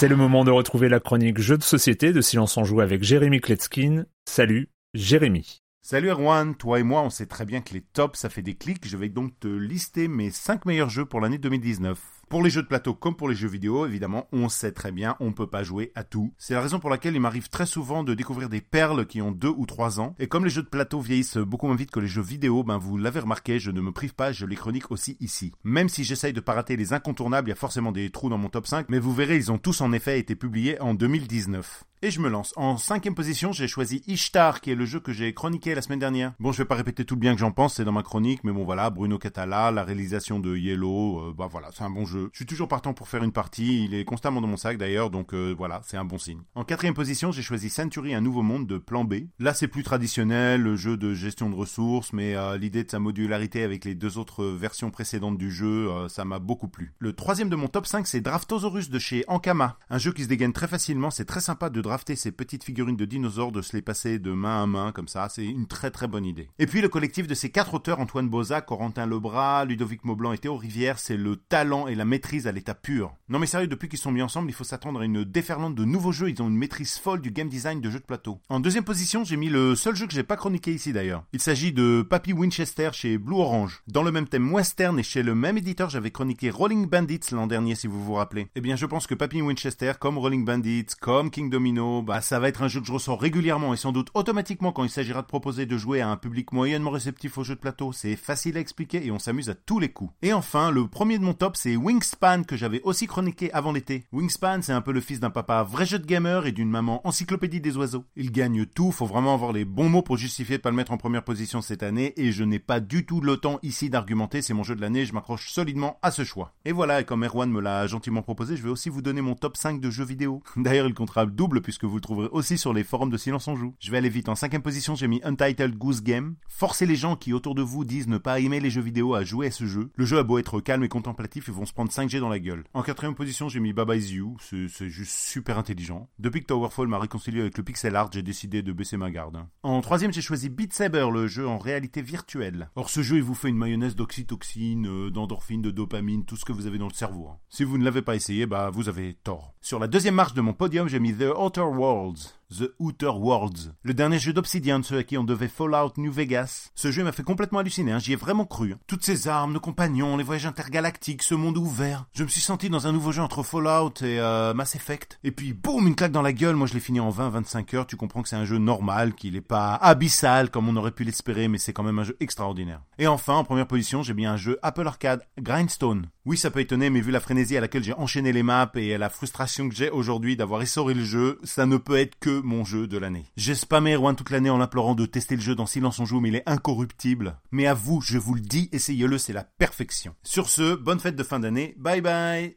C'est le moment de retrouver la chronique Jeux de société de Silence en Joue avec Jérémy Kletskin. Salut, Jérémy. Salut Erwan, toi et moi on sait très bien que les tops ça fait des clics, je vais donc te lister mes 5 meilleurs jeux pour l'année 2019. Pour les jeux de plateau comme pour les jeux vidéo, évidemment, on sait très bien, on peut pas jouer à tout. C'est la raison pour laquelle il m'arrive très souvent de découvrir des perles qui ont 2 ou 3 ans. Et comme les jeux de plateau vieillissent beaucoup moins vite que les jeux vidéo, ben vous l'avez remarqué, je ne me prive pas, je les chronique aussi ici. Même si j'essaye de pas rater les incontournables, il y a forcément des trous dans mon top 5, mais vous verrez, ils ont tous en effet été publiés en 2019. Et je me lance. En cinquième position, j'ai choisi Ishtar, qui est le jeu que j'ai chroniqué la semaine dernière. Bon, je vais pas répéter tout le bien que j'en pense, c'est dans ma chronique, mais bon voilà, Bruno Catala, la réalisation de Yellow, euh, bah voilà, c'est un bon jeu. Je suis toujours partant pour faire une partie, il est constamment dans mon sac d'ailleurs, donc euh, voilà, c'est un bon signe. En quatrième position, j'ai choisi Century, un nouveau monde de plan B. Là, c'est plus traditionnel, le jeu de gestion de ressources, mais euh, l'idée de sa modularité avec les deux autres versions précédentes du jeu, ça m'a beaucoup plu. Le troisième de mon top 5, c'est Draftosaurus de chez Ankama, un jeu qui se dégaine très facilement, c'est très sympa de drafter ces petites figurines de dinosaures, de se les passer de main à main comme ça. C'est une très très bonne idée. Et puis le collectif de ces quatre auteurs, Antoine Boza, Corentin Lebras, Ludovic Maublanc et Théo Rivière, c'est le talent et la maîtrise à l'état pur. Non mais sérieux, depuis qu'ils sont mis ensemble, il faut s'attendre à une déferlante de nouveaux jeux. Ils ont une maîtrise folle du game design de jeux de plateau. En deuxième position, j'ai mis le seul jeu que j'ai pas chroniqué ici d'ailleurs. Il s'agit de Papy Winchester chez Blue Orange. Dans le même thème western et chez le même éditeur, j'avais chroniqué Rolling Bandits l'an dernier si vous vous rappelez. Eh bien, je pense que Papy Winchester, comme Rolling Bandits, comme King Domino, bah ça va être un jeu que je ressors régulièrement et sans doute automatiquement quand il s'agira de proposer de jouer à un public moyennement réceptif aux jeux de plateau. C'est facile à expliquer et on s'amuse à tous les coups. Et enfin, le premier de mon top, c'est Wingspan que j'avais aussi chroniqué avant l'été. Wingspan, c'est un peu le fils d'un papa vrai jeu de gamer et d'une maman encyclopédie des oiseaux. Il gagne tout, faut vraiment avoir les bons mots pour justifier de pas le mettre en première position cette année et je n'ai pas du tout le temps ici d'argumenter, c'est mon jeu de l'année, je m'accroche solidement à ce choix. Et voilà, et comme Erwan me l'a gentiment proposé, je vais aussi vous donner mon top 5 de jeux vidéo. D'ailleurs, il comptera double puisque vous le trouverez aussi sur les forums de Silence en Joue. Je vais aller vite. En cinquième position, j'ai mis Untitled Goose Game. Forcez les gens qui autour de vous disent ne pas aimer les jeux vidéo à jouer à ce jeu. Le jeu a beau être calme et contemplatif, ils vont se prendre 5G dans la gueule. En quatrième position, j'ai mis Baba Is You. C'est juste super intelligent. Depuis que Towerfall m'a réconcilié avec le pixel art, j'ai décidé de baisser ma garde. En troisième, j'ai choisi Beat Saber, le jeu en réalité virtuelle. Or, ce jeu, il vous fait une mayonnaise d'oxytoxine, euh, d'endorphine, de dopamine, tout ce que vous avez dans le cerveau. hein. Si vous ne l'avez pas essayé, bah vous avez tort. Sur la deuxième marche de mon podium, j'ai mis The Outer Worlds. The Outer Worlds. Le dernier jeu d'Obsidian, ceux à qui on devait Fallout New Vegas. Ce jeu m'a fait complètement halluciner, hein, j'y ai vraiment cru. hein. Toutes ces armes, nos compagnons, les voyages intergalactiques, ce monde ouvert. Je me suis senti dans un nouveau jeu entre Fallout et euh, Mass Effect. Et puis boum, une claque dans la gueule, moi je l'ai fini en 20-25 heures, tu comprends que c'est un jeu normal, qu'il est pas abyssal comme on aurait pu l'espérer, mais c'est quand même un jeu extraordinaire. Et enfin, en première position, j'ai mis un jeu Apple Arcade, Grindstone. Oui, ça peut étonner, mais vu la frénésie à laquelle j'ai enchaîné les maps et la frustration que j'ai aujourd'hui d'avoir essoré le jeu, ça ne peut être que mon jeu de l'année. J'ai spammé Erwan toute l'année en l'implorant de tester le jeu dans Silence on joue, mais il est incorruptible. Mais à vous, je vous le dis, essayez-le, c'est la perfection. Sur ce, bonne fête de fin d'année, bye bye